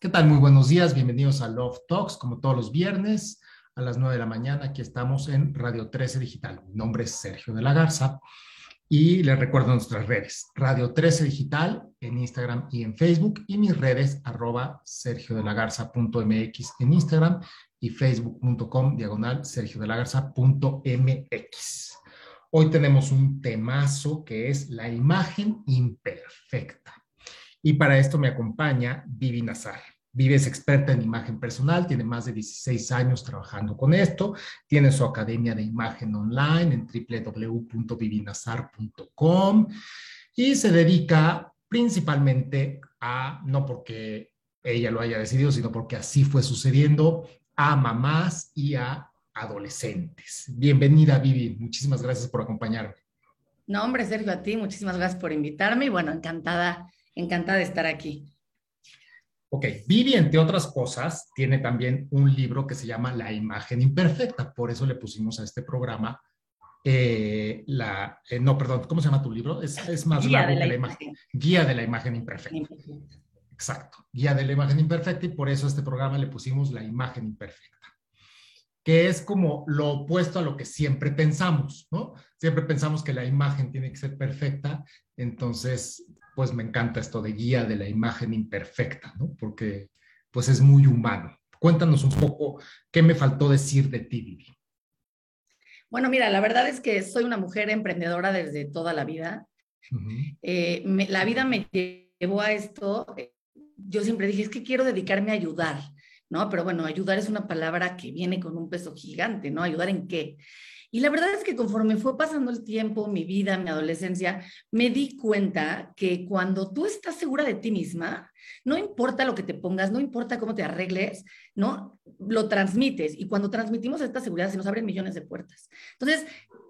¿Qué tal? Muy buenos días, bienvenidos a Love Talks, como todos los viernes a las 9 de la mañana. Aquí estamos en Radio 13 Digital. Mi nombre es Sergio de la Garza y les recuerdo nuestras redes. Radio 13 Digital en Instagram y en Facebook y mis redes arroba sergio de la Garza.mx en Instagram y facebook.com diagonal sergio de la Garza.mx. Hoy tenemos un temazo que es la imagen imperfecta. Y para esto me acompaña Vivi Nazar. Vive es experta en imagen personal, tiene más de 16 años trabajando con esto, tiene su academia de imagen online en www.vivinazar.com y se dedica principalmente a, no porque ella lo haya decidido, sino porque así fue sucediendo, a mamás y a adolescentes. Bienvenida, Vivi. Muchísimas gracias por acompañarme. No, hombre, Sergio, a ti, muchísimas gracias por invitarme y bueno, encantada, encantada de estar aquí. Ok, Vivi, entre otras cosas, tiene también un libro que se llama La imagen imperfecta, por eso le pusimos a este programa eh, la, eh, no, perdón, ¿cómo se llama tu libro? Es, es más Guía largo que la imagen. Guía de la imagen imperfecta. Exacto, Guía de la imagen imperfecta y por eso a este programa le pusimos la imagen imperfecta, que es como lo opuesto a lo que siempre pensamos, ¿no? Siempre pensamos que la imagen tiene que ser perfecta, entonces pues me encanta esto de guía de la imagen imperfecta, ¿no? Porque pues es muy humano. Cuéntanos un poco qué me faltó decir de ti, Vivi. Bueno, mira, la verdad es que soy una mujer emprendedora desde toda la vida. Eh, la vida me llevó a esto. Yo siempre dije, es que quiero dedicarme a ayudar, ¿no? Pero bueno, ayudar es una palabra que viene con un peso gigante, ¿no? ¿Ayudar en qué? Y la verdad es que conforme fue pasando el tiempo, mi vida, mi adolescencia, me di cuenta que cuando tú estás segura de ti misma, no importa lo que te pongas, no importa cómo te arregles, ¿no? Lo transmites. Y cuando transmitimos esta seguridad, se nos abren millones de puertas. Entonces,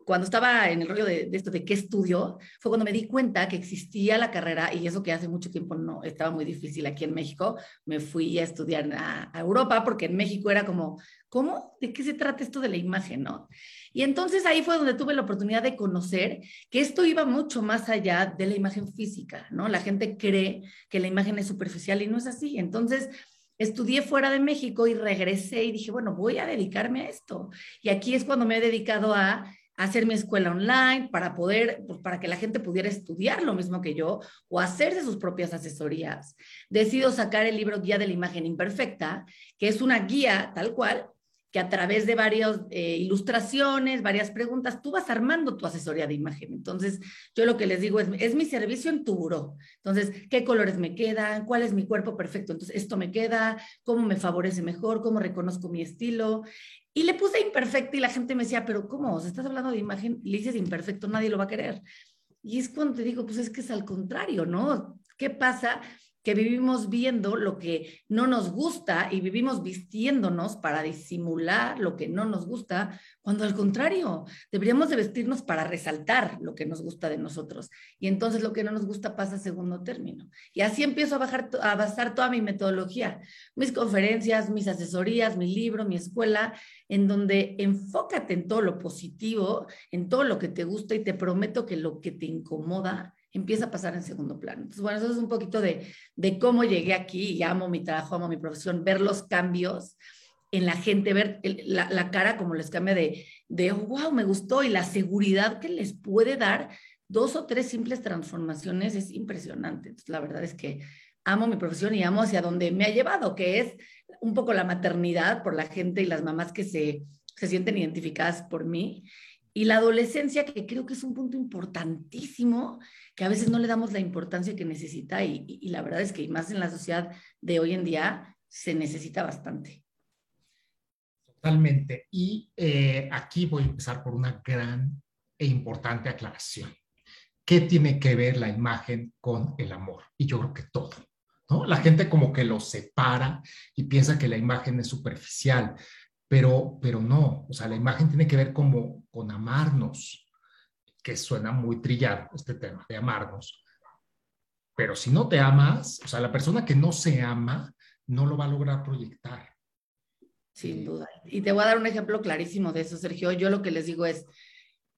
cuando estaba en el rollo de, esto de qué estudio, fue cuando me di cuenta que existía la carrera, y eso que hace mucho tiempo no estaba muy difícil aquí en México, me fui a estudiar a, a Europa, porque en México era como, ¿cómo? ¿De qué se trata esto de la imagen, no? Y entonces ahí fue donde tuve la oportunidad de conocer que esto iba mucho más allá de la imagen física, ¿no? La gente cree que la imagen es superficial y no es así. Entonces, estudié fuera de México y regresé y dije, bueno, voy a dedicarme a esto. Y aquí es cuando me he dedicado a hacer mi escuela online para poder, pues, para que la gente pudiera estudiar lo mismo que yo o hacerse sus propias asesorías. Decido sacar el libro Guía de la Imagen Imperfecta, que es una guía tal cual que a través de varias eh, ilustraciones, varias preguntas, tú vas armando tu asesoría de imagen. Entonces, yo lo que les digo es, es mi servicio en tu buró. Entonces, ¿qué colores me quedan? ¿Cuál es mi cuerpo perfecto? Entonces, esto me queda, ¿cómo me favorece mejor? ¿Cómo reconozco mi estilo? Y le puse imperfecto y la gente me decía, pero ¿cómo? ¿Se estás hablando de imagen le dices imperfecto, nadie lo va a querer. Y es cuando te digo, pues es que es al contrario, ¿no? ¿Qué pasa? Que vivimos viendo lo que no nos gusta y vivimos vistiéndonos para disimular lo que no nos gusta, cuando al contrario, deberíamos de vestirnos para resaltar lo que nos gusta de nosotros. Y entonces lo que no nos gusta pasa a segundo término. Y así empiezo a, bajar, a basar toda mi metodología, mis conferencias, mis asesorías, mi libro, mi escuela, en donde enfócate en todo lo positivo, en todo lo que te gusta y te prometo que lo que te incomoda empieza a pasar en segundo plano. Entonces, bueno, eso es un poquito de, de cómo llegué aquí y amo mi trabajo, amo mi profesión, ver los cambios en la gente, ver la, cara como les cambia de, de, wow, me gustó y la seguridad que les puede dar dos o tres simples transformaciones es impresionante. La verdad es que amo mi profesión y amo hacia donde me ha llevado, que es un poco la maternidad por la gente y las mamás que se, se sienten identificadas por mí y la adolescencia, que creo que es un punto importantísimo, que a veces no le damos la importancia que necesita y, la verdad es que más en la sociedad de hoy en día se necesita bastante. Totalmente. Y eh, aquí voy a empezar por una gran e importante aclaración. ¿Qué tiene que ver la imagen con el amor? Y yo creo que todo. ¿no? La gente como que lo separa y piensa que la imagen es superficial pero, pero no, o sea, la imagen tiene que ver como con amarnos, que suena muy trillado este tema de amarnos. Pero si no te amas, o sea, la persona que no se ama no lo va a lograr proyectar. Sin duda. Y te voy a dar un ejemplo clarísimo de eso, Sergio. Yo lo que les digo es,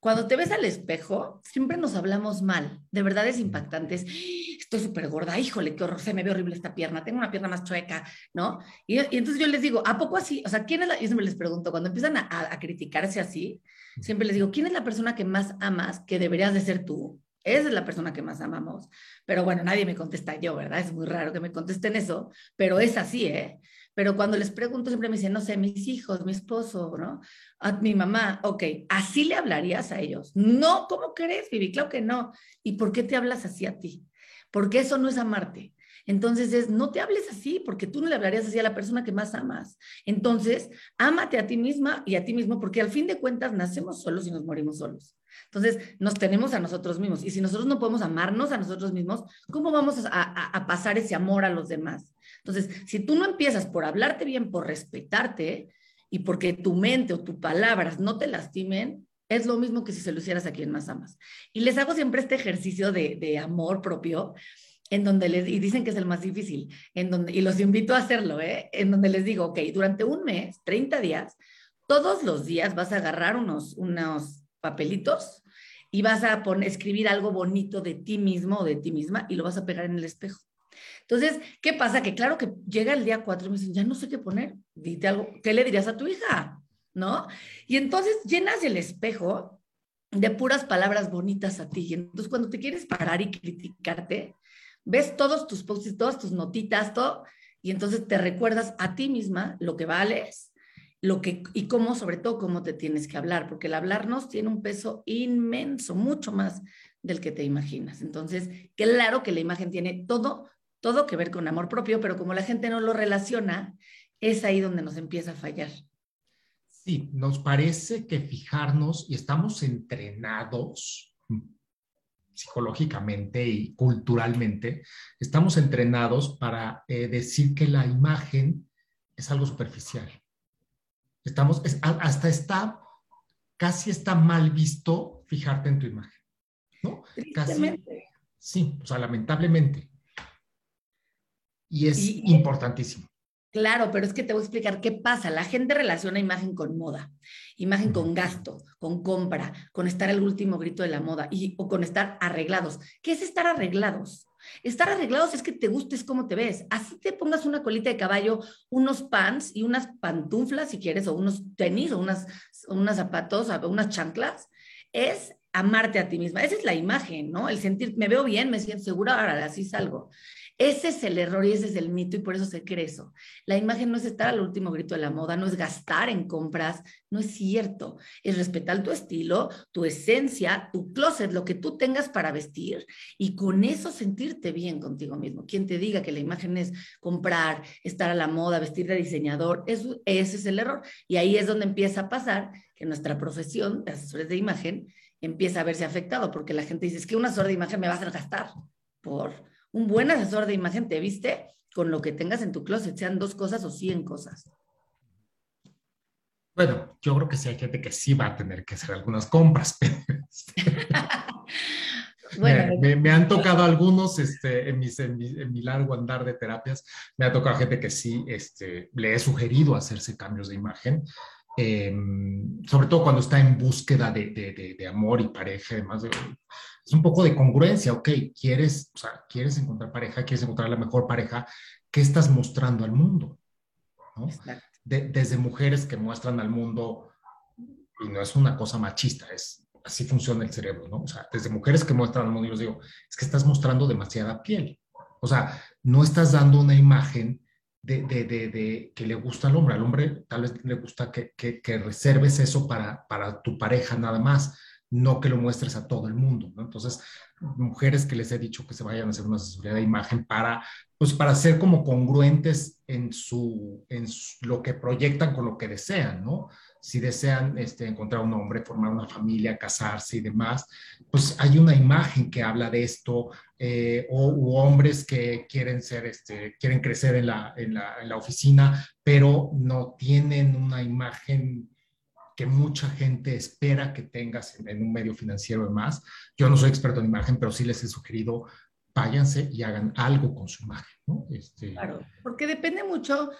Cuando te ves al espejo, siempre nos hablamos mal. De verdad es impactante. Estoy súper gorda, híjole, qué horror, se me ve horrible esta pierna, tengo una pierna más chueca, ¿no? Y, entonces yo les digo, ¿a poco así? O sea, ¿quién es la? Yo siempre les pregunto, cuando empiezan a, a criticarse así, siempre les digo, ¿quién es la persona que más amas que deberías de ser tú? Esa es la persona que más amamos. Pero bueno, nadie me contesta yo, ¿verdad? Es muy raro que me contesten eso, pero es así, ¿eh? Pero cuando les pregunto, siempre me dicen, no sé, mis hijos, mi esposo, ¿no? A mi mamá, ok, ¿así le hablarías a ellos? No, ¿cómo crees, Vivi? Claro que no. ¿Y por qué te hablas así a ti? Porque eso no es amarte. Entonces es, no te hables así, porque tú no le hablarías así a la persona que más amas. Entonces, ámate a ti misma y a ti mismo, porque al fin de cuentas nacemos solos y nos morimos solos. Entonces, nos tenemos a nosotros mismos. Y si nosotros no podemos amarnos a nosotros mismos, ¿cómo vamos a, a pasar ese amor a los demás? Entonces, si tú no empiezas por hablarte bien, por respetarte y porque tu mente o tus palabras no te lastimen, es lo mismo que si se lo hicieras a quien más amas. Y les hago siempre este ejercicio de, amor propio, en donde les, y dicen que es el más difícil, en donde, y los invito a hacerlo, ¿eh? en donde les digo, ok, durante un mes, 30 días, todos los días vas a agarrar unos, unos papelitos y vas a escribir algo bonito de ti mismo o de ti misma y lo vas a pegar en el espejo. Entonces, ¿qué pasa? Que claro que llega el día 4 y me dicen, ya no sé qué poner, dite algo, ¿qué le dirías a tu hija? ¿No? Y entonces llenas el espejo de puras palabras bonitas a ti. Y entonces cuando te quieres parar y criticarte, ves todos tus posts, todas tus notitas, todo, y entonces te recuerdas a ti misma lo que vales, lo que y cómo sobre todo cómo te tienes que hablar, porque el hablarnos tiene un peso inmenso, mucho más del que te imaginas. Entonces, claro que la imagen tiene todo todo que ver con amor propio, pero como la gente no lo relaciona, es ahí donde nos empieza a fallar. Sí, nos parece que fijarnos y estamos entrenados psicológicamente y culturalmente, estamos entrenados para eh, decir que la imagen es algo superficial. Estamos, hasta está, casi está mal visto fijarte en tu imagen, ¿no? Casi, sí, o sea, lamentablemente. Y es importantísimo. Claro, pero es que te voy a explicar qué pasa. La gente relaciona imagen con moda, imagen con gasto, con compra, con estar al último grito de la moda y, o con estar arreglados. ¿Qué es estar arreglados? Estar arreglados es que te gustes cómo te ves. Así te pongas una colita de caballo, unos pants y unas pantuflas, si quieres, o unos tenis, o unas, unos zapatos, o unas chanclas. Es amarte a ti misma. Esa es la imagen, ¿no? El sentir, me veo bien, me siento segura, ahora así salgo. Ese es el error y ese es el mito y por eso se cree eso. La imagen no es estar al último grito de la moda, no es gastar en compras, no es cierto. Es respetar tu estilo, tu esencia, tu closet, lo que tú tengas para vestir y con eso sentirte bien contigo mismo. Quien te diga que la imagen es comprar, estar a la moda, vestir de diseñador, eso, ese es el error. Y ahí es donde empieza a pasar que nuestra profesión de asesores de imagen empieza a verse afectado porque la gente dice, es que un asesor de imagen me va a gastar por un buen asesor de imagen te viste con lo que tengas en tu closet, sean dos cosas o cien cosas. Bueno, yo creo que sí hay gente que sí va a tener que hacer algunas compras. bueno, me, han tocado algunos este, en, en, mi, largo andar de terapias, me ha tocado gente que sí este, le he sugerido hacerse cambios de imagen, em, sobre todo cuando está en búsqueda de, de, de amor y pareja, además de es un poco de congruencia, ok, quieres, o sea, quieres encontrar pareja, quieres encontrar la mejor pareja, ¿qué estás mostrando al mundo? desde mujeres que muestran al mundo, y no es una cosa machista, es así funciona el cerebro, ¿no? O sea, desde mujeres que muestran al mundo, yo les digo, es que estás mostrando demasiada piel. O sea, no estás dando una imagen de, de, de, que le gusta al hombre. Al hombre tal vez le gusta que, que, que reserves eso para, para tu pareja nada más no que lo muestres a todo el mundo. Entonces, mujeres que les he dicho que se vayan a hacer una asesoría de imagen para, pues para ser como congruentes en su, en lo que proyectan con lo que desean, ¿no? Si desean este, encontrar un hombre, formar una familia, casarse y demás, pues hay una imagen que habla de esto, eh, o hombres que quieren ser, este, quieren crecer en la, en la oficina, pero no tienen una imagen que mucha gente espera que tengas en, un medio financiero y más. Yo no soy experto en imagen, pero sí les he sugerido, váyanse y hagan algo con su imagen, ¿no? Este... Claro, porque depende mucho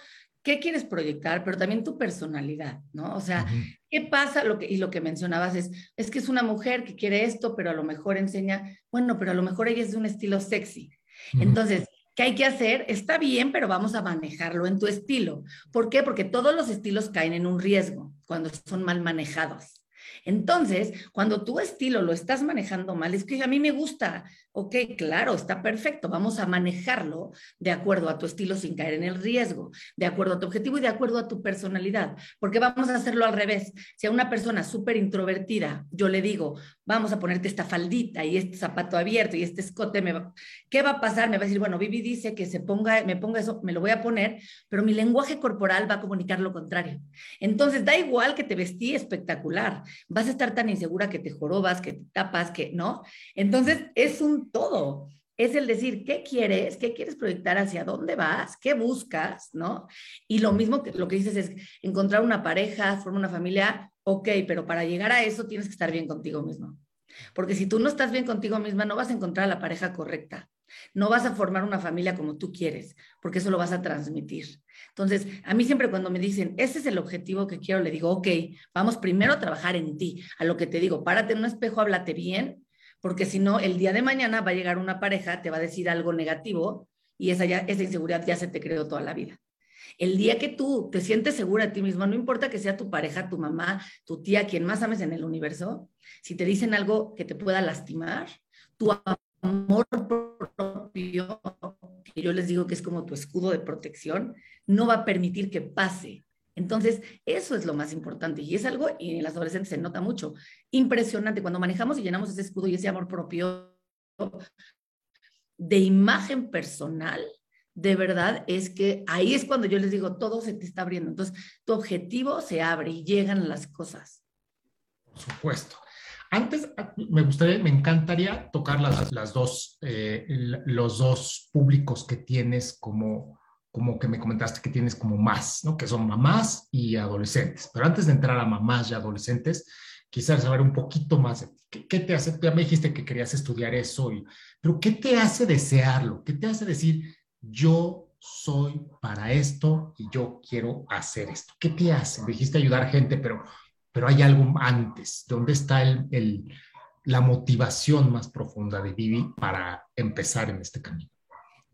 qué quieres proyectar, pero también tu personalidad, ¿no? O sea, ¿qué pasa? Lo que, y lo que mencionabas es, es que es una mujer que quiere esto, pero a lo mejor enseña, bueno, pero a lo mejor ella es de un estilo sexy. Entonces, ¿qué hay que hacer? Está bien, pero vamos a manejarlo en tu estilo. ¿Por qué? Porque todos los estilos caen en un riesgo cuando son mal manejados. Entonces, cuando tu estilo lo estás manejando mal, es que a mí me gusta, ok, claro, está perfecto, vamos a manejarlo de acuerdo a tu estilo sin caer en el riesgo, de acuerdo a tu objetivo y de acuerdo a tu personalidad, porque vamos a hacerlo al revés. Si a una persona súper introvertida yo le digo, vamos a ponerte esta faldita y este zapato abierto y este escote, me ¿qué va a pasar? Me va a decir, bueno, Vivi dice que se ponga, me ponga eso, me lo voy a poner, pero mi lenguaje corporal va a comunicar lo contrario. Entonces, da igual que te vestí espectacular, vas a estar tan insegura que te jorobas, que te tapas, que no. Entonces, es un todo. Es el decir, ¿qué quieres? ¿Qué quieres proyectar? ¿Hacia dónde vas? ¿Qué buscas? ¿No? Y lo mismo que lo que dices es encontrar una pareja, formar una familia, ok, pero para llegar a eso tienes que estar bien contigo mismo. Porque si tú no estás bien contigo misma, no vas a encontrar a la pareja correcta. No vas a formar una familia como tú quieres, porque eso lo vas a transmitir. Entonces, a mí siempre cuando me dicen, ese es el objetivo que quiero, le digo, ok, vamos primero a trabajar en ti. A lo que te digo, párate en un espejo, háblate bien, porque si no, el día de mañana va a llegar una pareja, te va a decir algo negativo y esa, ya, esa inseguridad ya se te creó toda la vida. El día que tú te sientes segura de ti misma, no importa que sea tu pareja, tu mamá, tu tía, quien más ames en el universo, si te dicen algo que te pueda lastimar, tu amor propio, que yo les digo que es como tu escudo de protección, no va a permitir que pase. Entonces, eso es lo más importante y es algo, y en las adolescentes se nota mucho, impresionante cuando manejamos y llenamos ese escudo y ese amor propio de imagen personal, de verdad es que ahí es cuando yo les digo, todo se te está abriendo. Entonces, tu objetivo se abre y llegan las cosas. Por supuesto. Antes, me gustaría, me encantaría tocar las, las dos, eh, los dos públicos que tienes como, como que me comentaste que tienes como más, ¿no? Que son mamás y adolescentes. Pero antes de entrar a mamás y adolescentes, quisiera saber un poquito más. ¿Qué, te hace? Ya me dijiste que querías estudiar eso, pero ¿qué te hace desearlo? ¿Qué te hace decir, yo soy para esto y yo quiero hacer esto? ¿Qué te hace? dijiste ayudar gente, pero pero hay algo antes. ¿Dónde está el, la motivación más profunda de Vivi para empezar en este camino?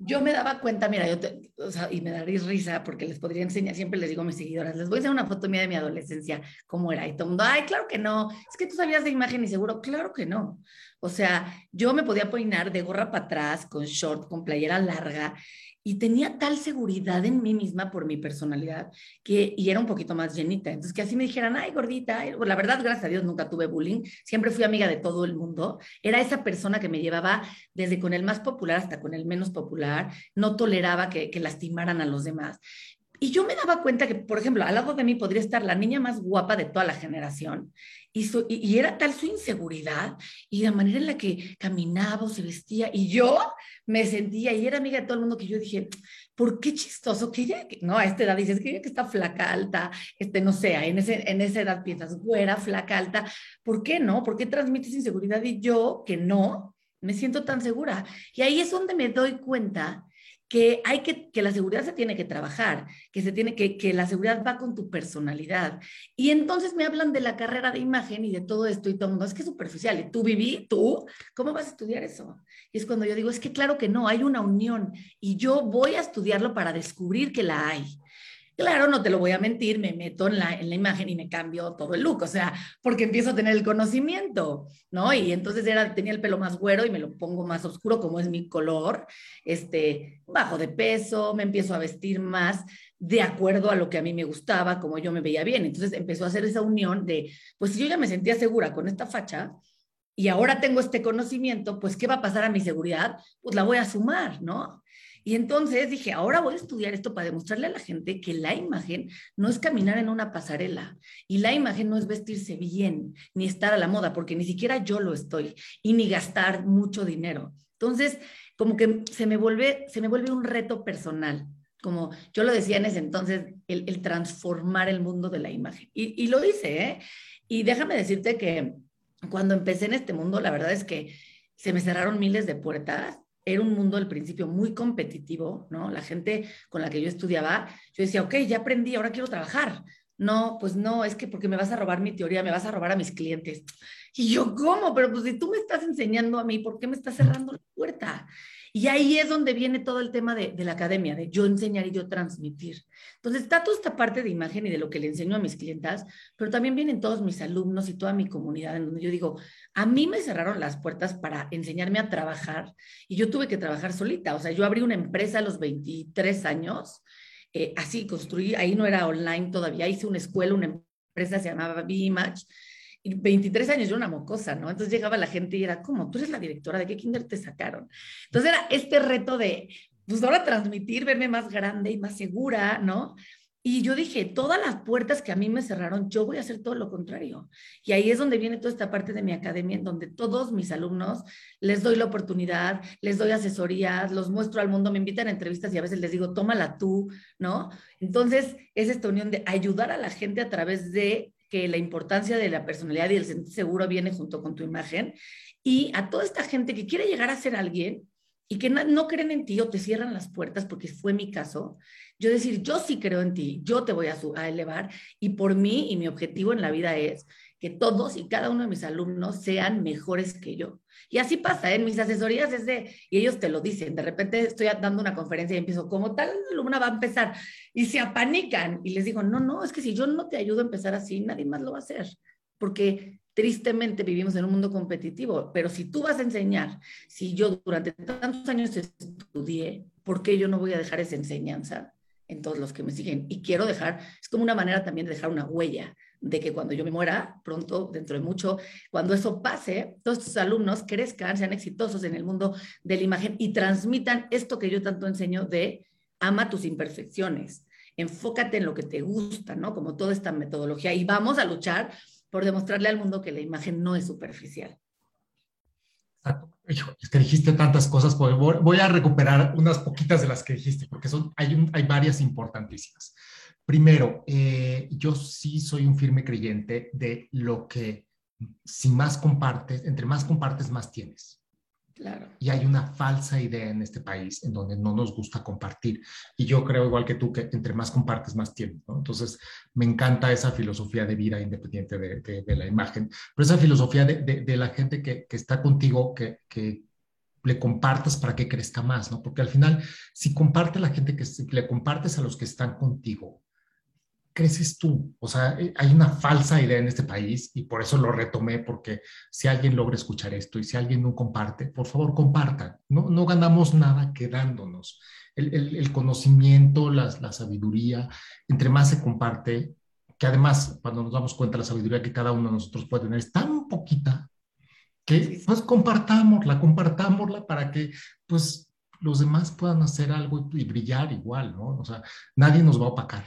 Yo me daba cuenta, mira, yo o sea, y me daréis risa porque les podría enseñar, siempre les digo a mis seguidoras, les voy a hacer una foto mía de mi adolescencia, cómo era, y todo el mundo, ay, claro que no, es que tú sabías de imagen y seguro, claro que no. O sea, yo me podía peinar de gorra para atrás, con short, con playera larga, y tenía tal seguridad en mí misma por mi personalidad que y era un poquito más llenita. Entonces, que así me dijeran, ay, gordita, pues, la verdad, gracias a Dios, nunca tuve bullying, siempre fui amiga de todo el mundo. Era esa persona que me llevaba desde con el más popular hasta con el menos popular, no toleraba que, que lastimaran a los demás. Y yo me daba cuenta que, por ejemplo, al lado de mí podría estar la niña más guapa de toda la generación. Y, era tal su inseguridad y la manera en la que caminaba o se vestía. Y yo me sentía, y era amiga de todo el mundo, que yo dije, ¿por qué chistoso? Que ella, no, a esta edad dices que ella que está flaca, alta, este, no sé, en, ese, en esa edad piensas, güera, flaca, alta. ¿Por qué no? ¿Por qué transmites inseguridad? Y yo, que no, me siento tan segura. Y ahí es donde me doy cuenta que hay que, que la seguridad se tiene que trabajar, que se tiene que, que la seguridad va con tu personalidad. Y entonces me hablan de la carrera de imagen y de todo esto y todo el mundo, es que es superficial. ¿Y tú viví? ¿Tú? ¿Cómo vas a estudiar eso? Y es cuando yo digo, es que claro que no, hay una unión y yo voy a estudiarlo para descubrir que la hay. Claro, no te lo voy a mentir, me meto en la, en la imagen y me cambio todo el look, o sea, porque empiezo a tener el conocimiento, ¿no? Y entonces era, tenía el pelo más güero y me lo pongo más oscuro, como es mi color, este, bajo de peso, me empiezo a vestir más de acuerdo a lo que a mí me gustaba, como yo me veía bien. Entonces empezó a hacer esa unión de, pues si yo ya me sentía segura con esta facha, y ahora tengo este conocimiento, pues ¿qué va a pasar a mi seguridad? Pues la voy a sumar, ¿no? Y entonces dije, ahora voy a estudiar esto para demostrarle a la gente que la imagen no es caminar en una pasarela y la imagen no es vestirse bien ni estar a la moda, porque ni siquiera yo lo estoy y ni gastar mucho dinero. Entonces, como que se me vuelve, se me vuelve un reto personal, como yo lo decía en ese entonces, el, transformar el mundo de la imagen. Y, y lo hice, ¿eh? Y déjame decirte que cuando empecé en este mundo, la verdad es que se me cerraron miles de puertas era un mundo al principio muy competitivo, ¿no? La gente con la que yo estudiaba, yo decía, ok, ya aprendí, ahora quiero trabajar. No, pues no, es que porque me vas a robar mi teoría, me vas a robar a mis clientes. Y yo, ¿cómo? Pero pues si tú me estás enseñando a mí, ¿por qué me estás cerrando la puerta? Y ahí es donde viene todo el tema de, la academia, de yo enseñar y yo transmitir. Entonces está toda esta parte de imagen y de lo que le enseño a mis clientas, pero también vienen todos mis alumnos y toda mi comunidad, en donde yo digo, a mí me cerraron las puertas para enseñarme a trabajar y yo tuve que trabajar solita. O sea, yo abrí una empresa a los 23 años, eh, así construí, ahí no era online todavía, hice una escuela, una empresa se llamaba B-Image y 23 años yo una mocosa, ¿no? Entonces llegaba la gente y era como, tú eres la directora, ¿de qué kinder te sacaron? Entonces era este reto de, pues ahora transmitir, verme más grande y más segura, ¿no? Y yo dije, todas las puertas que a mí me cerraron, yo voy a hacer todo lo contrario. Y ahí es donde viene toda esta parte de mi academia, en donde todos mis alumnos les doy la oportunidad, les doy asesorías, los muestro al mundo, me invitan a entrevistas y a veces les digo, tómala tú, ¿no? Entonces, es esta unión de ayudar a la gente a través de que la importancia de la personalidad y el sentir seguro viene junto con tu imagen. Y a toda esta gente que quiere llegar a ser alguien y que no, creen en ti o te cierran las puertas, porque fue mi caso, yo decir, yo sí creo en ti, yo te voy a, a elevar y por mí y mi objetivo en la vida es que todos y cada uno de mis alumnos sean mejores que yo. Y así pasa, ¿eh? en mis asesorías es de, y ellos te lo dicen, de repente estoy dando una conferencia y empiezo, como tal alumna va a empezar, y se apanican, y les digo, no, no, es que si yo no te ayudo a empezar así, nadie más lo va a hacer, porque tristemente vivimos en un mundo competitivo, pero si tú vas a enseñar, si yo durante tantos años estudié, ¿por qué yo no voy a dejar esa enseñanza en todos los que me siguen? Y quiero dejar, es como una manera también de dejar una huella, de que cuando yo me muera, pronto, dentro de mucho, cuando eso pase, todos tus alumnos crezcan, sean exitosos en el mundo de la imagen y transmitan esto que yo tanto enseño de ama tus imperfecciones, enfócate en lo que te gusta, ¿no? Como toda esta metodología y vamos a luchar por demostrarle al mundo que la imagen no es superficial. Es que dijiste tantas cosas, pues voy a recuperar unas poquitas de las que dijiste, porque son, hay, hay varias importantísimas. Primero, eh, yo sí soy un firme creyente de lo que si más compartes, entre más compartes, más tienes. Claro. Y hay una falsa idea en este país en donde no nos gusta compartir. Y yo creo, igual que tú, que entre más compartes, más tienes. Entonces, me encanta esa filosofía de vida independiente de, la imagen. Pero esa filosofía de, la gente que, está contigo, que, le compartas para que crezca más, ¿no? Porque al final, si comparte la gente que le compartes a los que están contigo, creces tú. O sea, eh, hay una falsa idea en este país y por eso lo retomé, porque si alguien logra escuchar esto y si alguien no comparte, por favor compartan. No, no ganamos nada quedándonos. El, conocimiento, la, la sabiduría, entre más se comparte, que además cuando nos damos cuenta la sabiduría que cada uno de nosotros puede tener es tan poquita que pues compartámosla, compartámosla para que pues los demás puedan hacer algo y, y brillar igual, ¿no? O sea, nadie nos va a opacar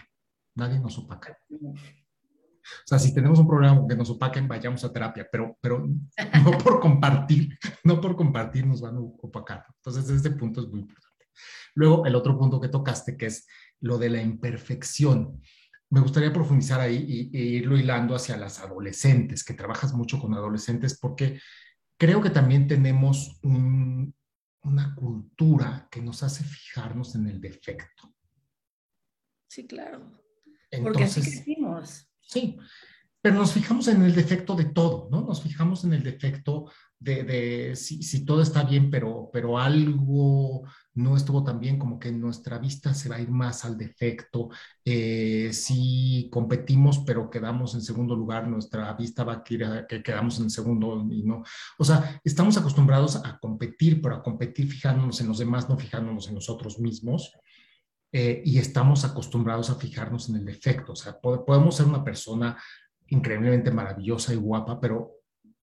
nadie nos opaca. O sea, si tenemos un problema que nos opaquen, vayamos a terapia, pero, pero no por compartir, no por compartir nos van a opacar. Entonces, este punto es muy importante. Luego, el otro punto que tocaste, que es lo de la imperfección. Me gustaría profundizar ahí e irlo hilando hacia las adolescentes, que trabajas mucho con adolescentes, porque creo que también tenemos una cultura que nos hace fijarnos en el defecto. Sí, claro. Porque así crecimos. Sí, pero nos fijamos en el defecto de todo, ¿no? Nos fijamos en el defecto de, de si, si, todo está bien, pero, pero algo no estuvo tan bien, como que nuestra vista se va a ir más al defecto. Eh, si competimos, pero quedamos en segundo lugar, nuestra vista va a ir a que quedamos en segundo y no. O sea, estamos acostumbrados a competir, pero a competir fijándonos en los demás, no fijándonos en nosotros mismos. Eh, y estamos acostumbrados a fijarnos en el defecto. O sea, podemos ser una persona increíblemente maravillosa y guapa, pero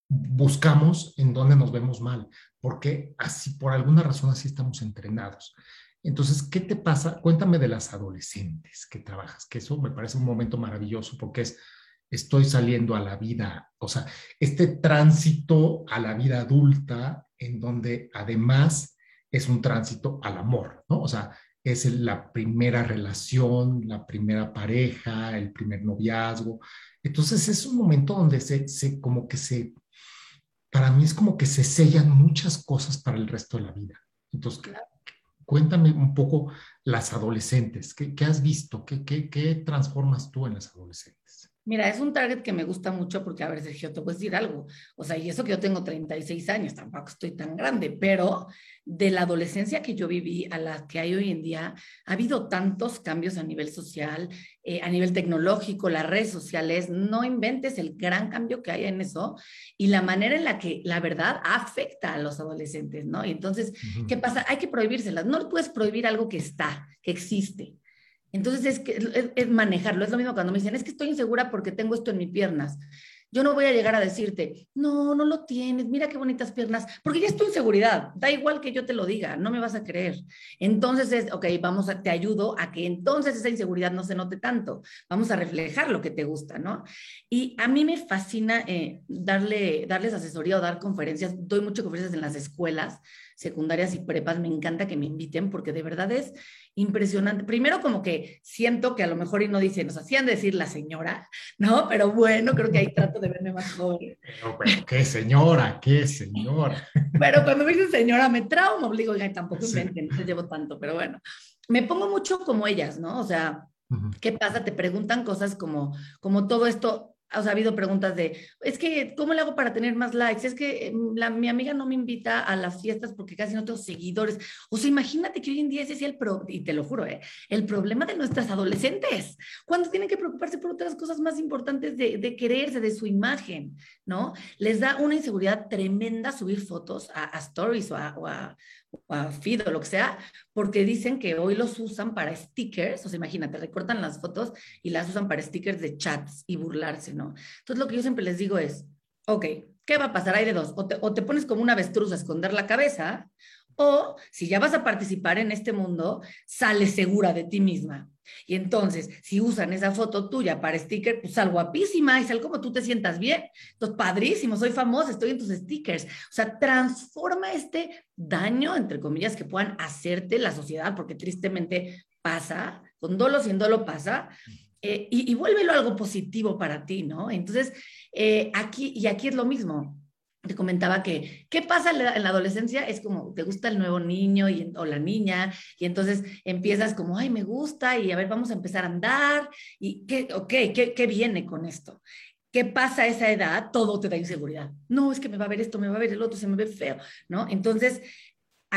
buscamos en dónde nos vemos mal, porque así, por alguna razón, así estamos entrenados. Entonces, ¿qué te pasa? Cuéntame de las adolescentes que trabajas, que eso me parece un momento maravilloso porque es, estoy saliendo a la vida, o sea, este tránsito a la vida adulta en donde además es un tránsito al amor, ¿no? O sea, es la primera relación, la primera pareja, el primer noviazgo. Entonces es un momento donde se, se, como que se, para mí es como que se sellan muchas cosas para el resto de la vida. Entonces, cuéntame un poco las adolescentes. ¿Qué, has visto? ¿Qué, qué, ¿Qué transformas tú en las adolescentes? Mira, es un target que me gusta mucho porque, a ver, Sergio, te puedo decir algo. O sea, y eso que yo tengo 36 años, tampoco estoy tan grande, pero de la adolescencia que yo viví a la que hay hoy en día, ha habido tantos cambios a nivel social, eh, a nivel tecnológico, las redes sociales, no inventes el gran cambio que hay en eso y la manera en la que la verdad afecta a los adolescentes, ¿no? Y entonces, ¿qué pasa? Hay que prohibírselas. No puedes prohibir algo que está, que existe. Entonces es, que, es, manejarlo. Es lo mismo cuando me dicen, es que estoy insegura porque tengo esto en mis piernas. Yo no voy a llegar a decirte, no, no lo tienes, mira qué bonitas piernas, porque ya es tu inseguridad. Da igual que yo te lo diga, no me vas a creer. Entonces es, ok, vamos a, te ayudo a que entonces esa inseguridad no se note tanto. Vamos a reflejar lo que te gusta, ¿no? Y a mí me fascina eh, darle, darles asesoría o dar conferencias. Doy muchas conferencias en las escuelas secundarias y prepas. Me encanta que me inviten porque de verdad es impresionante. Primero como que siento que a lo mejor y no dicen, nos hacían decir la señora, ¿no? Pero bueno, creo que ahí trato de verme más joven. Pero, qué señora, qué señora. Pero cuando me dicen señora me trauma, obligo, y tampoco inventen, no llevo tanto, pero bueno, me pongo mucho como ellas, ¿no? O sea, ¿qué pasa? Te preguntan cosas como, como todo esto, o sea, ha habido preguntas de, es que, ¿cómo le hago para tener más likes? Es que em, la, mi amiga no me invita a las fiestas porque casi no tengo seguidores. O sea, imagínate que hoy en día ese es el pro, y te lo juro, ¿eh? el problema de nuestras adolescentes, cuando tienen que preocuparse por otras cosas más importantes de, de quererse, de su imagen, ¿no? Les da una inseguridad tremenda subir fotos a, stories o a, o a, a feed o lo que sea, porque dicen que hoy los usan para stickers, o sea, imagínate, recortan las fotos y las usan para stickers de chats y burlarse, ¿no? Entonces lo que yo siempre les digo es, ok, ¿qué va a pasar? Hay de dos, o te, pones como una avestruz a esconder la cabeza, o si ya vas a participar en este mundo, sale segura de ti misma. Y entonces, si usan esa foto tuya para sticker, pues sal guapísima y sal como tú te sientas bien. Entonces, padrísimo, soy famosa, estoy en tus stickers. O sea, transforma este daño, entre comillas, que puedan hacerte la sociedad, porque tristemente pasa, con dolo sin dolo pasa, eh, y, y, vuélvelo algo positivo para ti, ¿no? Entonces, eh, aquí, y aquí es lo mismo te comentaba que, ¿qué pasa en la, adolescencia? Es como, te gusta el nuevo niño y, o la niña, y entonces empiezas como, ay, me gusta, y a ver, vamos a empezar a andar, y qué, ok, ¿qué, qué viene con esto? ¿Qué pasa a esa edad? Todo te da inseguridad. No, es que me va a ver esto, me va a ver el otro, se me ve feo, ¿no? Entonces,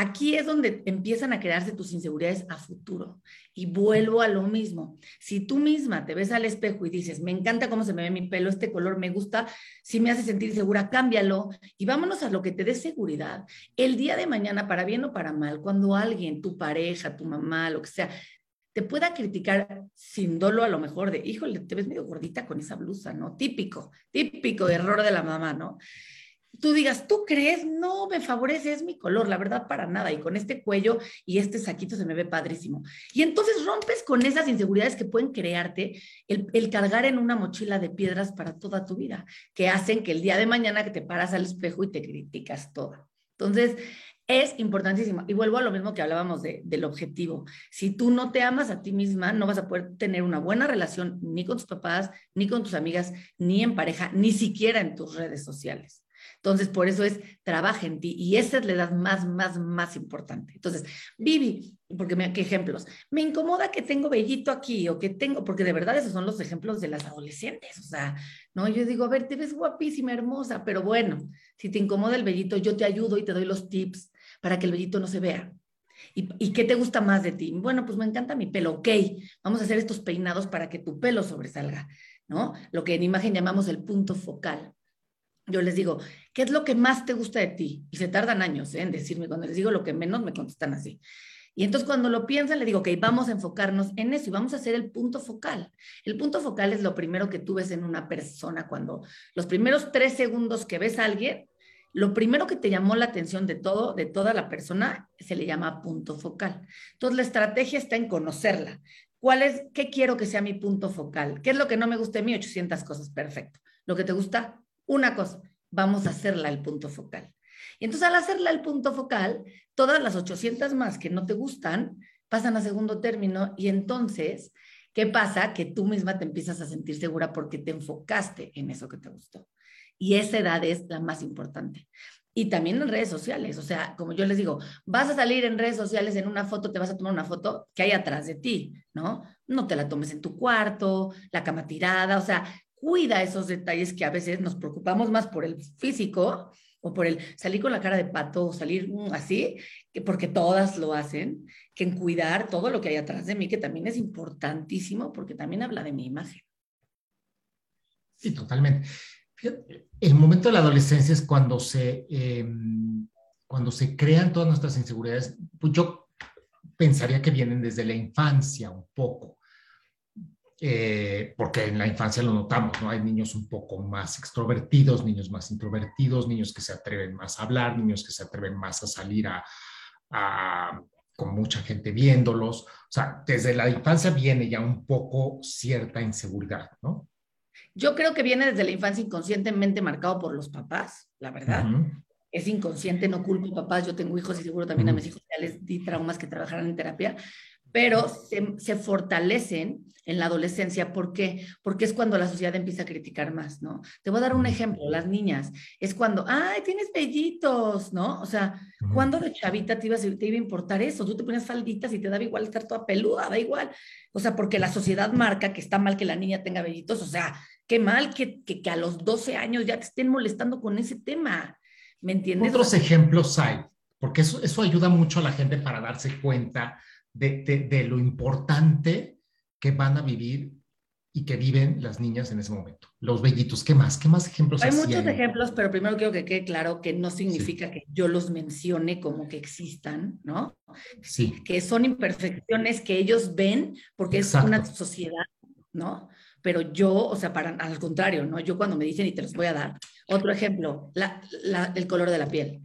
Aquí es donde empiezan a crearse tus inseguridades a futuro. Y vuelvo a lo mismo. Si tú misma te ves al espejo y dices, me encanta cómo se me ve mi pelo, este color me gusta, si me hace sentir segura, cámbialo y vámonos a lo que te dé seguridad. El día de mañana, para bien o para mal, cuando alguien, tu pareja, tu mamá, lo que sea, te pueda criticar sin dolo a lo mejor de, híjole, te ves medio gordita con esa blusa, ¿no? Típico, típico error de la mamá, ¿no? Tú digas, ¿tú crees? No, me favorece, es mi color, la verdad, para nada. Y con este cuello y este saquito se me ve padrísimo. Y entonces rompes con esas inseguridades que pueden crearte el, cargar en una mochila de piedras para toda tu vida, que hacen que el día de mañana que te paras al espejo y te criticas todo. Entonces, es importantísimo. Y vuelvo a lo mismo que hablábamos del objetivo. Si tú no te amas a ti misma, no vas a poder tener una buena relación ni con tus papás, ni con tus amigas, ni en pareja, ni siquiera en tus redes sociales. Entonces, por eso es trabaja en ti y esa es la edad más, más, más importante. Entonces, Vivi, porque me, ¿qué ejemplos? Me incomoda que tengo vellito aquí o que tengo, porque de verdad esos son los ejemplos de las adolescentes. O sea, no, yo digo, a ver, te ves guapísima, hermosa, pero bueno, si te incomoda el vellito, yo te ayudo y te doy los tips para que el vellito no se vea. ¿Y, ¿Y, qué te gusta más de ti? Bueno, pues me encanta mi pelo, ok, vamos a hacer estos peinados para que tu pelo sobresalga, ¿no? Lo que en imagen llamamos el punto focal yo les digo, ¿qué es lo que más te gusta de ti? Y se tardan años ¿eh? en decirme, cuando les digo lo que menos, me contestan así. Y entonces cuando lo piensan, le digo, ok, vamos a enfocarnos en eso y vamos a hacer el punto focal. El punto focal es lo primero que tú ves en una persona cuando los primeros tres segundos que ves a alguien, lo primero que te llamó la atención de todo, de toda la persona, se le llama punto focal. Entonces la estrategia está en conocerla. ¿Cuál es, qué quiero que sea mi punto focal? ¿Qué es lo que no me gusta de mí? 800 cosas, perfecto. Lo que te gusta, una cosa, vamos a hacerla el punto focal. Y entonces al hacerla el punto focal, todas las 800 más que no te gustan pasan a segundo término y entonces, ¿qué pasa? Que tú misma te empiezas a sentir segura porque te enfocaste en eso que te gustó. Y esa edad es la más importante. y también en redes sociales. O sea, como yo les digo, vas a salir en redes sociales en una foto, te vas a tomar una foto que hay atrás de ti, ¿no? No te la tomes en tu cuarto, la cama tirada, o sea, cuida esos detalles que a veces nos preocupamos más por el físico o por el salir con la cara de pato o salir mm, así, que porque todas lo hacen, que en cuidar todo lo que hay atrás de mí, que también es importantísimo porque también habla de mi imagen. Sí, totalmente. El momento de la adolescencia es cuando se, em, cuando se crean todas nuestras inseguridades. Pues yo pensaría que vienen desde la infancia un poco. Eh, porque en la infancia lo notamos, ¿no? Hay niños un poco más extrovertidos, niños más introvertidos, niños que se atreven más a hablar, niños que se atreven más a salir a, a, con mucha gente viéndolos. O sea, desde la infancia viene ya un poco cierta inseguridad, ¿no? Yo creo que viene desde la infancia inconscientemente marcado por los papás, la verdad. Es inconsciente, no culpo papás. Yo tengo hijos y seguro también a mis hijos ya les di traumas que trabajaran en terapia, pero se, se, fortalecen en la adolescencia. ¿Por qué? Porque es cuando la sociedad empieza a criticar más, ¿no? Te voy a dar un ejemplo, las niñas. Es cuando, ay, tienes vellitos, ¿no? O sea, cuando de chavita te, ibas, te iba a importar eso? Tú te ponías falditas y te daba igual estar toda peluda, da igual. O sea, porque la sociedad marca que está mal que la niña tenga vellitos. O sea, qué mal que, que, que a los 12 años ya te estén molestando con ese tema. ¿Me entiendes? Otros ejemplos hay, porque eso, eso ayuda mucho a la gente para darse cuenta de, lo importante que van a vivir y que viven las niñas en ese momento. Los bellitos, ¿qué más? ¿Qué más ejemplos hay? muchos ejemplos, pero primero quiero que quede claro que no significa que yo los mencione como que existan, ¿no? Sí. Que son imperfecciones que ellos ven porque es una sociedad, ¿no? Pero yo, o sea, para, al contrario, ¿no? Yo cuando me dicen, y te los voy a dar, otro ejemplo, el color de la piel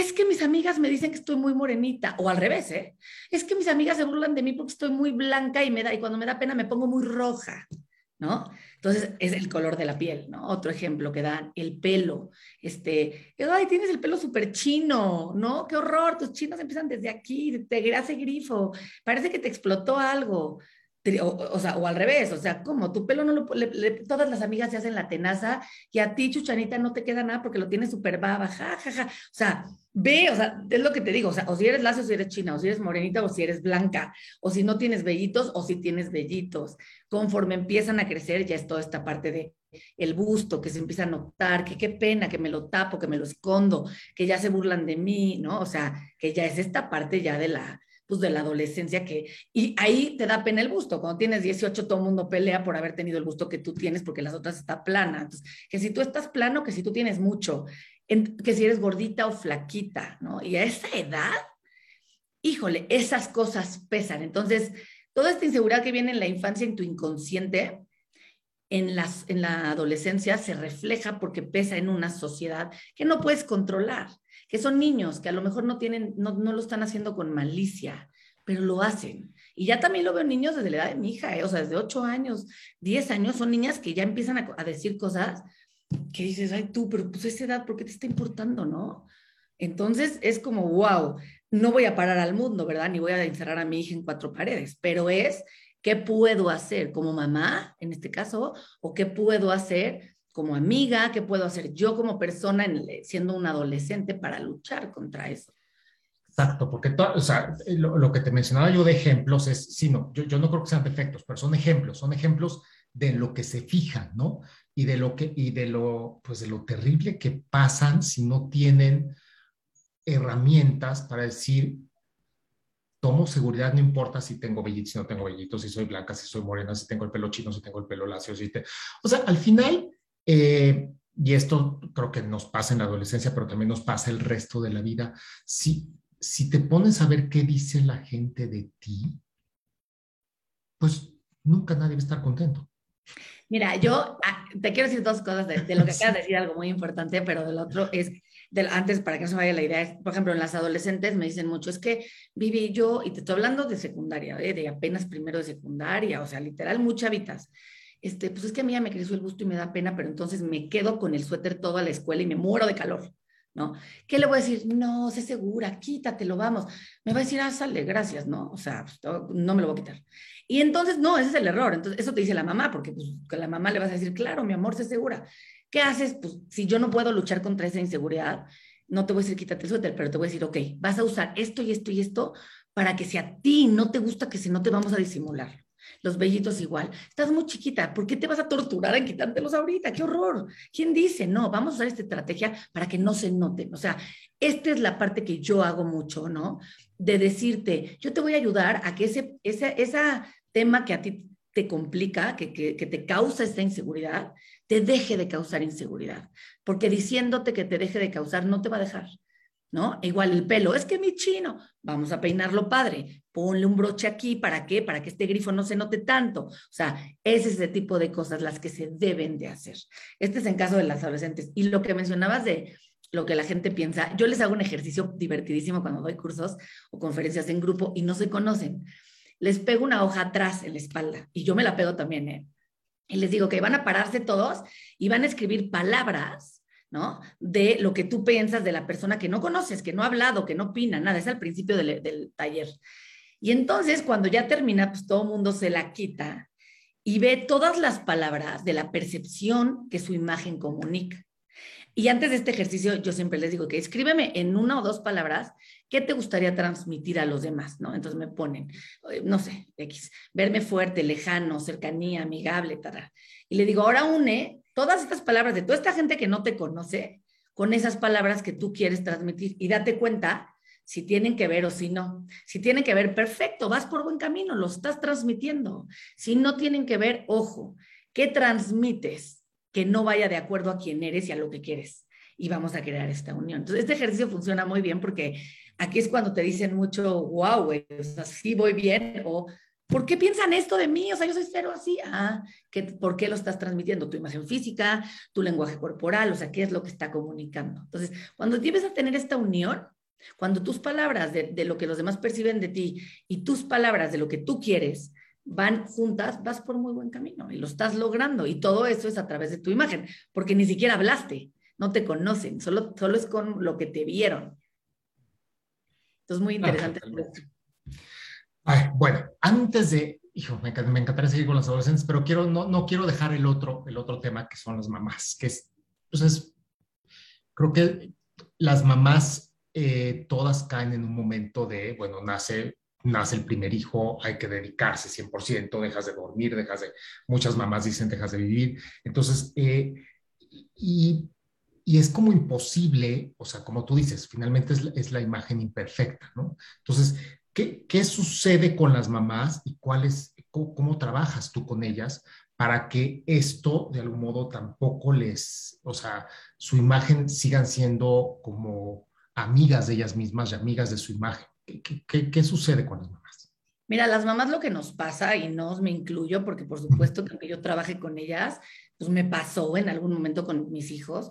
es que mis amigas me dicen que estoy muy morenita, o al revés, ¿eh? Es que mis amigas se burlan de mí porque estoy muy blanca y me da, y cuando me da pena me pongo muy roja, ¿no? Entonces es el color de la piel, ¿no? Otro ejemplo que dan, el pelo, este, ay, tienes el pelo súper chino, ¿no? Qué horror, tus chinos empiezan desde aquí, te hace grifo, parece que te explotó algo. O, sea, o al revés, o sea, como tu pelo no lo, todas las amigas se hacen la tenaza y a ti, chuchanita, no te queda nada porque lo tienes súper baba, ja, ja, ja. O sea, ve, o sea, es lo que te digo, o sea, o si eres lacio, o si eres china, o si eres morenita, o si eres blanca, o si no tienes vellitos, o si tienes vellitos. Conforme empiezan a crecer, ya es toda esta parte de el busto, que se empieza a notar, que qué pena, que me lo tapo, que me lo escondo, que ya se burlan de mí, ¿no? O sea, que ya es esta parte ya de la, pues, de la adolescencia que, y ahí te da pena el busto. Cuando tienes 18, todo el mundo pelea por haber tenido el busto que tú tienes porque las otras está plana. Que si tú estás plano, que si tú tienes mucho, que si eres gordita o flaquita, ¿no? Y a esa edad, híjole, esas cosas pesan. Entonces, toda esta inseguridad que viene en la infancia, en tu inconsciente, en, las, en la adolescencia se refleja porque pesa en una sociedad que no puedes controlar que son niños, que a lo mejor no tienen, no, lo están haciendo con malicia, pero lo hacen. Y ya también lo veo niños desde la edad de mi hija, ¿eh? o sea, desde 8 años, 10 años, son niñas que ya empiezan a, decir cosas que dices, ay tú, pero pues esa edad, ¿por qué te está importando, no? Entonces es como, wow, no voy a parar al mundo, ¿verdad? Ni voy a encerrar a mi hija en cuatro paredes, pero es, ¿qué puedo hacer como mamá, en este caso? ¿O qué puedo hacer como amiga, qué puedo hacer yo como persona siendo un adolescente para luchar contra eso. Exacto, porque o sea, lo, que te mencionaba yo de ejemplos es, sí, no, yo, yo no creo que sean defectos, pero son ejemplos, son ejemplos de lo que se fijan, ¿no? Y de lo que, y de lo, pues de lo terrible que pasan si no tienen herramientas para decir, tomo seguridad, no importa si tengo vellitos, si no tengo vellitos, si soy blanca, si soy morena, si tengo el pelo chino, si tengo el pelo lacio, si te... O sea, al final eh, y esto creo que nos pasa en la adolescencia, pero también nos pasa el resto de la vida. Si, si te pones a ver qué dice la gente de ti, pues nunca nadie va a estar contento. Mira, yo ah, te quiero decir dos cosas de, lo que acabas de decir, algo muy importante, pero del otro es, del, antes para que no se vaya la idea, por ejemplo, en las adolescentes me dicen mucho, es que viví yo, y te estoy hablando de secundaria, ¿eh? de apenas primero de secundaria, o sea, literal, muchas habitas este, pues es que a mí ya me creció el gusto y me da pena, pero entonces me quedo con el suéter toda la escuela y me muero de calor, ¿no? ¿Qué le voy a decir? No, sé segura, quítatelo, vamos. Me va a decir, ah, sale, gracias, ¿no? O sea, pues, no me lo voy a quitar. Y entonces, no, ese es el error. Entonces, eso te dice la mamá, porque pues a la mamá le vas a decir, claro, mi amor, sé segura. ¿Qué haces? Pues si yo no puedo luchar contra esa inseguridad, no te voy a decir quítate el suéter, pero te voy a decir, ok, vas a usar esto y esto y esto para que si a ti no te gusta que se no te vamos a disimular. Los vellitos igual. Estás muy chiquita, ¿por qué te vas a torturar en quitártelos ahorita? ¡Qué horror! ¿Quién dice? No, vamos a usar esta estrategia para que no se noten. O sea, esta es la parte que yo hago mucho, ¿no? De decirte, yo te voy a ayudar a que ese, ese esa tema que a ti te complica, que, que te causa esta inseguridad, te deje de causar inseguridad. Porque diciéndote que te deje de causar, no te va a dejar. ¿No? Igual el pelo, es que mi chino, vamos a peinarlo padre, ponle un broche aquí, ¿para qué? Para que este grifo no se note tanto. O sea, ese es el tipo de cosas las que se deben de hacer. Este es en caso de las adolescentes. Y lo que mencionabas de lo que la gente piensa, yo les hago un ejercicio divertidísimo cuando doy cursos o conferencias en grupo y no se conocen. Les pego una hoja atrás en la espalda y yo me la pego también, ¿eh? Y les digo que van a pararse todos y van a escribir palabras De lo que tú piensas de la persona que no conoces, que no ha hablado, que no opina, nada, es al principio del, taller. Y entonces cuando ya termina, pues todo el mundo se la quita y ve todas las palabras de la percepción que su imagen comunica. Y antes de este ejercicio, yo siempre les digo que escríbeme en una o dos palabras qué te gustaría transmitir a los demás, ¿no? Entonces me ponen, eh, no sé, X, verme fuerte, lejano, cercanía, amigable, tal. Y le digo, ahora une todas estas palabras de toda esta gente que no te conoce con esas palabras que tú quieres transmitir y date cuenta si tienen que ver o si no. Si tienen que ver, perfecto, vas por buen camino, lo estás transmitiendo. Si no tienen que ver, ojo, ¿qué transmites que no vaya de acuerdo a quién eres y a lo que quieres? Y vamos a crear esta unión. Entonces, este ejercicio funciona muy bien porque aquí es cuando te dicen mucho, wow, güey, sí voy bien o ¿Por qué piensan esto de mí? O sea, yo soy cero así. Ah, ¿qué, ¿por qué lo estás transmitiendo? Tu imagen física, tu lenguaje corporal, o sea, ¿qué es lo que está comunicando? Entonces, cuando tienes a tener esta unión, cuando tus palabras de, de, lo que los demás perciben de ti y tus palabras de lo que tú quieres van juntas, vas por muy buen camino y lo estás logrando. Y todo eso es a través de tu imagen, porque ni siquiera hablaste, no te conocen, solo, solo es con lo que te vieron. Entonces, muy ah, interesante. bueno, antes de, hijo, me, encantaría seguir con los adolescentes, pero quiero, no, no quiero dejar el otro, el otro tema que son las mamás, que es, pues creo que las mamás eh, todas caen en un momento de, bueno, nace, nace el primer hijo, hay que dedicarse 100%, dejas de dormir, dejas de, muchas mamás dicen dejas de vivir, entonces, eh, y, y, es como imposible, o sea, como tú dices, finalmente es, es la imagen imperfecta, ¿no? Entonces, ¿Qué, sucede con las mamás y cuál cómo, trabajas tú con ellas para que esto de algún modo tampoco les, o sea, su imagen sigan siendo como amigas de ellas mismas y amigas de su imagen? ¿Qué, sucede con las mamás? Mira, las mamás lo que nos pasa, y no me incluyo, porque por supuesto que yo trabaje con ellas, pues me pasó en algún momento con mis hijos,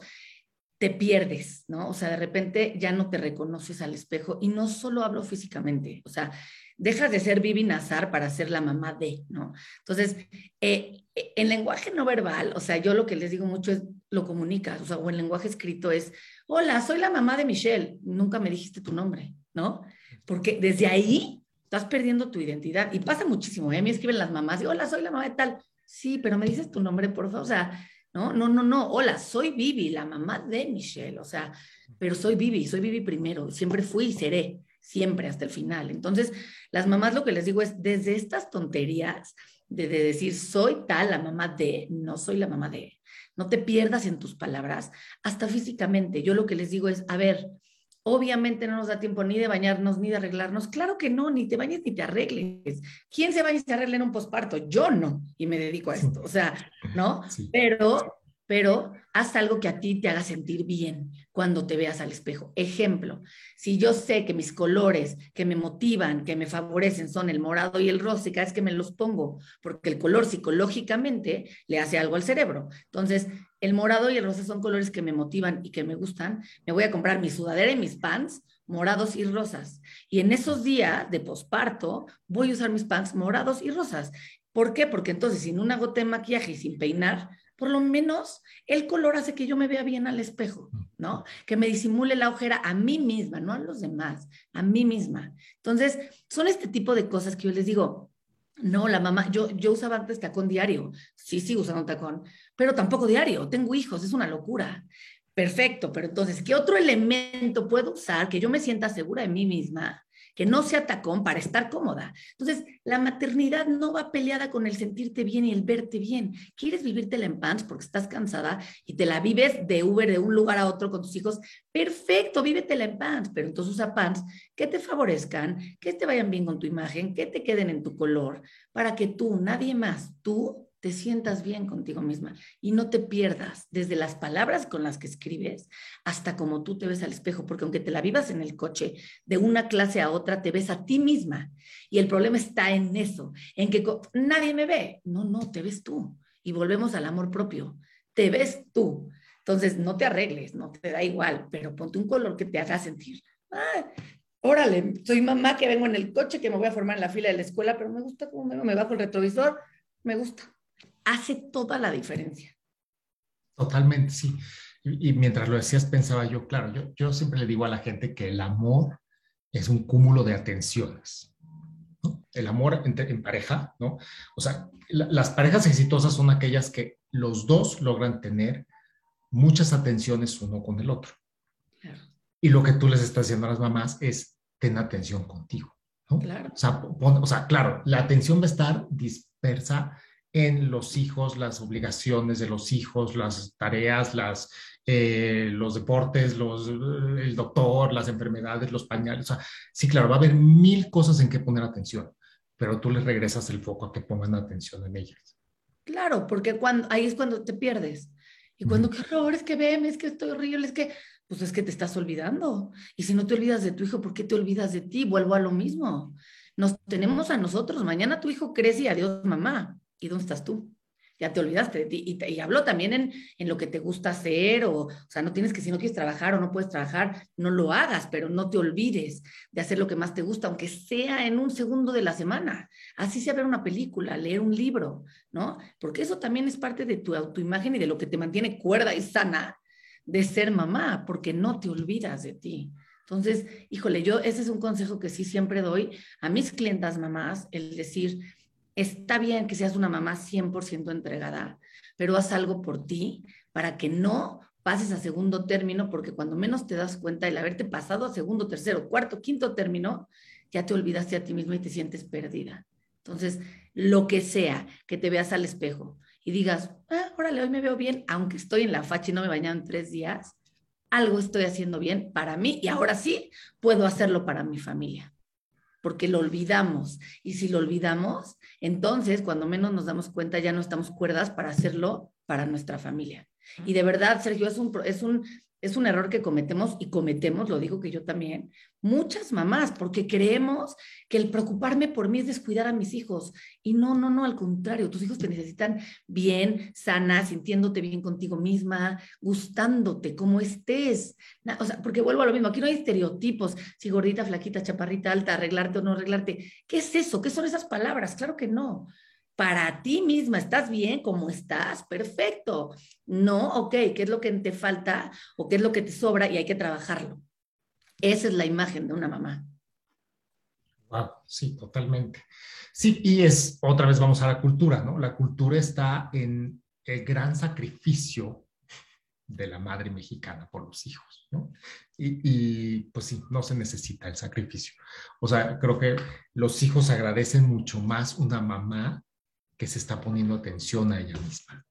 te pierdes, ¿no? O sea, de repente ya no te reconoces al espejo y no solo hablo físicamente, o sea, dejas de ser Vivi Nazar para ser la mamá de, ¿no? Entonces, eh, eh, en lenguaje no verbal, o sea, yo lo que les digo mucho es lo comunicas, o sea, o en lenguaje escrito es, hola, soy la mamá de Michelle, nunca me dijiste tu nombre, ¿no? Porque desde ahí estás perdiendo tu identidad y pasa muchísimo, ¿eh? A mí escriben las mamás y, hola, soy la mamá de tal, sí, pero me dices tu nombre, por favor, o sea, ¿no? No, no, no, hola, soy Vivi, la mamá de Michelle, o sea, pero soy Vivi, soy Vivi primero, siempre fui y seré, siempre hasta el final. Entonces, las mamás lo que les digo es, desde estas tonterías de, de decir, soy tal, la mamá de, no soy la mamá de, no te pierdas en tus palabras, hasta físicamente. Yo lo que les digo es, a ver, Obviamente no nos da tiempo ni de bañarnos ni de arreglarnos. Claro que no, ni te bañes ni te arregles. ¿Quién se baña y se arregla en un posparto? Yo no, y me dedico a esto. O sea, ¿no? Pero, pero haz algo que a ti te haga sentir bien cuando te veas al espejo. Ejemplo, si yo sé que mis colores que me motivan, que me favorecen son el morado y el rosa, y cada vez que me los pongo, porque el color psicológicamente le hace algo al cerebro. Entonces, el morado y el rosa son colores que me motivan y que me gustan, me voy a comprar mi sudadera y mis pants morados y rosas. Y en esos días de posparto voy a usar mis pants morados y rosas. ¿Por qué? Porque entonces sin una gota de maquillaje y sin peinar, por lo menos el color hace que yo me vea bien al espejo, ¿no? Que me disimule la ojera a mí misma, no a los demás, a mí misma. Entonces, son este tipo de cosas que yo les digo, no, la mamá, yo, yo usaba antes tacón diario, sí, sí, usando tacón, pero tampoco diario, tengo hijos, es una locura. Perfecto, pero entonces, ¿qué otro elemento puedo usar que yo me sienta segura de mí misma que no sea tacón para estar cómoda. Entonces, la maternidad no va peleada con el sentirte bien y el verte bien. ¿Quieres vivírtela en pants porque estás cansada y te la vives de Uber de un lugar a otro con tus hijos? Perfecto, vívetela en pants, pero entonces usa pants que te favorezcan, que te vayan bien con tu imagen, que te queden en tu color, para que tú, nadie más, tú te sientas bien contigo misma y no te pierdas desde las palabras con las que escribes hasta como tú te ves al espejo, porque aunque te la vivas en el coche, de una clase a otra te ves a ti misma. Y el problema está en eso, en que nadie me ve. No, no, te ves tú. Y volvemos al amor propio. Te ves tú. Entonces, no te arregles, no te da igual, pero ponte un color que te haga sentir. Ah, órale, soy mamá que vengo en el coche, que me voy a formar en la fila de la escuela, pero me gusta cómo me, me bajo el retrovisor, me gusta hace toda la diferencia. Totalmente, sí. Y, mientras lo decías, pensaba yo, claro, yo, yo siempre le digo a la gente que el amor es un cúmulo de atenciones. El amor en, pareja, ¿no? O sea, las parejas exitosas son aquellas que los dos logran tener muchas atenciones uno con el otro. Y lo que tú les estás haciendo a las mamás es ten atención contigo. ¿no? Claro. O sea, o sea, claro, la atención va a estar dispersa en los hijos, las obligaciones de los hijos, las tareas, las, eh, los deportes, los, el doctor, las enfermedades, los pañales. O sea, sí, claro, va a haber mil cosas en que poner atención, pero tú les regresas el foco a que pongan atención en ellas. Claro, porque cuando, ahí es cuando te pierdes. Y cuando, qué horror, es que ven, es que estoy horrible, es que, pues es que te estás olvidando. Y si no te olvidas de tu hijo, ¿por qué te olvidas de ti? Vuelvo a lo mismo. Nos tenemos a nosotros. Mañana tu hijo crece y adiós, mamá. ¿Y dónde estás tú? Ya te olvidaste de ti. Y, hablo también en, en, lo que te gusta hacer, o, o sea, no tienes que, si no quieres trabajar o no puedes trabajar, no lo hagas, pero no te olvides de hacer lo que más te gusta, aunque sea en un segundo de la semana. Así sea ver una película, leer un libro, ¿no? Porque eso también es parte de tu autoimagen y de lo que te mantiene cuerda y sana de ser mamá, porque no te olvidas de ti. Entonces, híjole, yo ese es un consejo que sí siempre doy a mis clientas mamás, el decir, está bien que seas una mamá 100% entregada, pero haz algo por ti para que no pases a segundo término, porque cuando menos te das cuenta, el haberte pasado a segundo, tercero, cuarto, quinto término, ya te olvidaste a ti misma y te sientes perdida. Entonces, lo que sea, que te veas al espejo y digas, ah, órale, hoy me veo bien, aunque estoy en la facha y no me bañado en tres días, algo estoy haciendo bien para mí y ahora sí puedo hacerlo para mi familia porque lo olvidamos. Y si lo olvidamos, entonces cuando menos nos damos cuenta ya no estamos cuerdas para hacerlo para nuestra familia. Y de verdad, Sergio, es un, es un, es un error que cometemos y cometemos, lo digo que yo también, muchas mamás, porque creemos que el preocuparme por mí es descuidar a mis hijos. Y no, no, no, al contrario, tus hijos te necesitan bien, sana, sintiéndote bien contigo misma, gustándote como estés. O sea, porque vuelvo a lo mismo, aquí no hay estereotipos, si gordita, flaquita, chaparrita, alta, arreglarte o no arreglarte. ¿Qué es eso? ¿Qué son esas palabras? Claro que no para ti misma, ¿estás bien como estás? Perfecto. No, ok, ¿qué es lo que te falta o qué es lo que te sobra y hay que trabajarlo? Esa es la imagen de una mamá. Wow, sí, totalmente. Sí, y es, otra vez vamos a la cultura, ¿no? La cultura está en el gran sacrificio de la madre mexicana por los hijos, ¿no? Y, y, pues sí, no se necesita el sacrificio. O sea, creo que los hijos agradecen mucho más una mamá que se está poniendo atención a ella misma.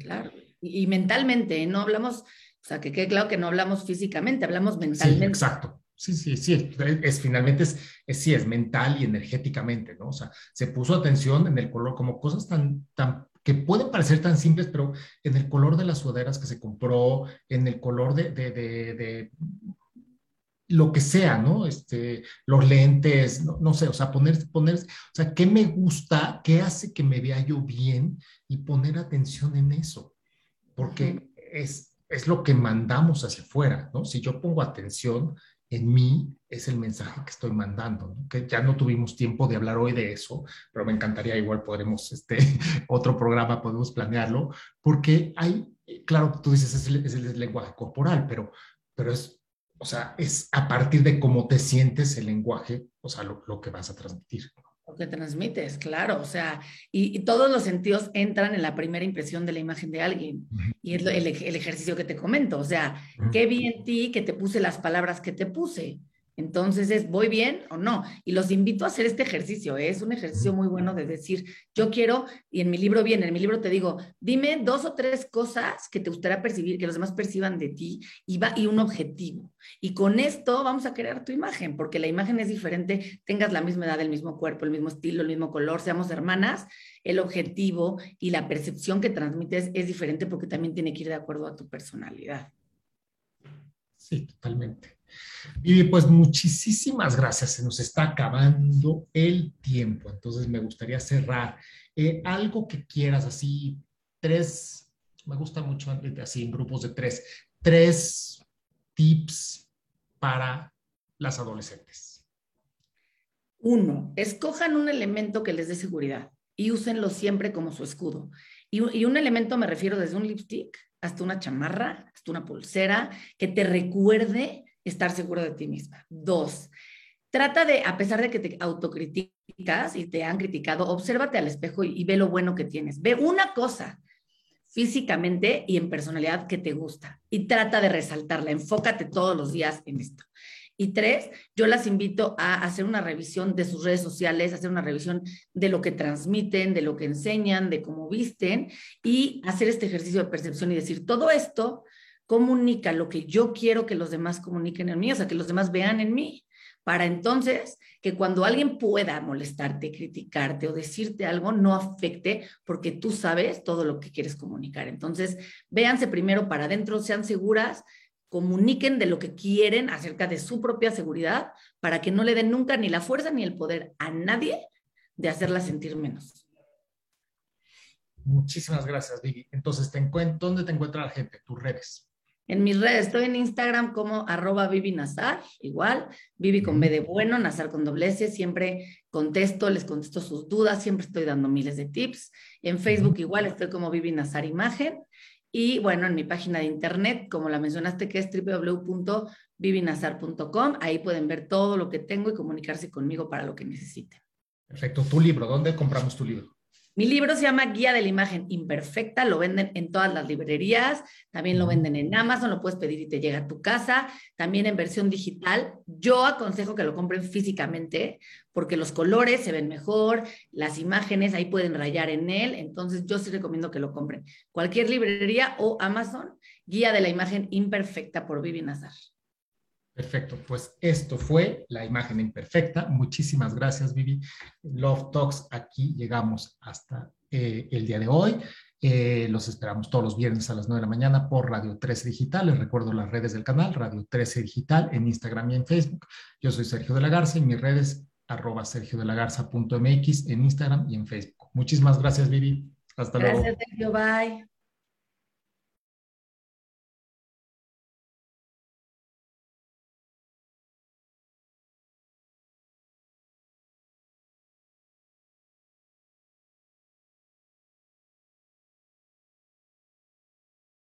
Claro, y, mentalmente, no hablamos, o sea, que quede claro que no hablamos físicamente, hablamos mentalmente. Sí, exacto. Sí, sí, sí, es, finalmente es, es, sí, es mental y energéticamente, ¿no? O sea, se puso atención en el color, como cosas tan, tan, que pueden parecer tan simples, pero en el color de las sudaderas que se compró, en el color de, de, de lo que sea, ¿no? Este, los lentes, no, sé, o sea, poner, poner, o sea, ¿qué me gusta? ¿Qué hace que me vea yo bien? Y poner atención en eso, porque es, es lo que mandamos hacia afuera, ¿no? Si yo pongo atención en mí, es el mensaje que estoy mandando, ¿no? que ya no tuvimos tiempo de hablar hoy de eso, pero me encantaría, igual podremos, este, otro programa podemos planearlo, porque hay, claro, tú dices, es el, es el lenguaje corporal, pero, pero es o sea, es a partir de cómo te sientes el lenguaje, o sea, lo, que vas a transmitir. Lo que transmites, claro, o sea, y, todos los sentidos entran en la primera impresión de la imagen de alguien. Y es el, el, ejercicio que te comento, o sea, qué vi en ti que te puse las palabras que te puse. Entonces es, ¿voy bien o no? Y los invito a hacer este ejercicio. ¿eh? Es un ejercicio muy bueno de decir, yo quiero, y en mi libro viene, en mi libro te digo, dime dos o tres cosas que te gustaría percibir, que los demás perciban de ti y, va, y un objetivo. Y con esto vamos a crear tu imagen, porque la imagen es diferente, tengas la misma edad, el mismo cuerpo, el mismo estilo, el mismo color, seamos hermanas, el objetivo y la percepción que transmites es diferente porque también tiene que ir de acuerdo a tu personalidad. Sí, totalmente. Y pues muchísimas gracias. Se nos está acabando el tiempo. Entonces me gustaría cerrar. Eh, algo que quieras, así, tres, me gusta mucho así en grupos de tres, tres tips para las adolescentes. Uno, escojan un elemento que les dé seguridad y úsenlo siempre como su escudo. Y, y un elemento me refiero desde un lipstick hasta una chamarra, hasta una pulsera, que te recuerde estar seguro de ti misma. Dos, trata de, a pesar de que te autocriticas y te han criticado, obsérvate al espejo y, ve lo bueno que tienes. Ve una cosa físicamente y en personalidad que te gusta y trata de resaltarla. Enfócate todos los días en esto. Y tres, yo las invito a hacer una revisión de sus redes sociales, hacer una revisión de lo que transmiten, de lo que enseñan, de cómo visten y hacer este ejercicio de percepción y decir, todo esto comunica lo que yo quiero que los demás comuniquen en mí, o sea, que los demás vean en mí, para entonces que cuando alguien pueda molestarte, criticarte o decirte algo, no afecte porque tú sabes todo lo que quieres comunicar. Entonces, véanse primero para adentro, sean seguras, comuniquen de lo que quieren acerca de su propia seguridad para que no le den nunca ni la fuerza ni el poder a nadie de hacerla sentir menos. Muchísimas gracias, Vivi. Entonces, ¿te ¿dónde te encuentra la gente? Tus redes. En mis redes estoy en Instagram como arroba Vivi Nazar, igual, Vivi con B de bueno, Nazar con doble S, siempre contesto, les contesto sus dudas, siempre estoy dando miles de tips. En Facebook igual estoy como Vivi Nazar Imagen. Y bueno, en mi página de internet, como la mencionaste, que es www.vivinazar.com, ahí pueden ver todo lo que tengo y comunicarse conmigo para lo que necesiten. Perfecto. Tu libro, ¿dónde compramos tu libro? Mi libro se llama Guía de la Imagen Imperfecta, lo venden en todas las librerías, también lo venden en Amazon, lo puedes pedir y te llega a tu casa, también en versión digital. Yo aconsejo que lo compren físicamente porque los colores se ven mejor, las imágenes ahí pueden rayar en él, entonces yo sí recomiendo que lo compren. Cualquier librería o Amazon, Guía de la Imagen Imperfecta por Vivi Nazar. Perfecto, pues esto fue la imagen imperfecta. Muchísimas gracias, Vivi. Love Talks, aquí llegamos hasta eh, el día de hoy. Eh, los esperamos todos los viernes a las 9 de la mañana por Radio 13 Digital. Les recuerdo las redes del canal, Radio 13 Digital, en Instagram y en Facebook. Yo soy Sergio de la Garza y mis redes arroba sergiodelagarza.mx en Instagram y en Facebook. Muchísimas gracias, Vivi. Hasta luego. Gracias, Sergio. Bye.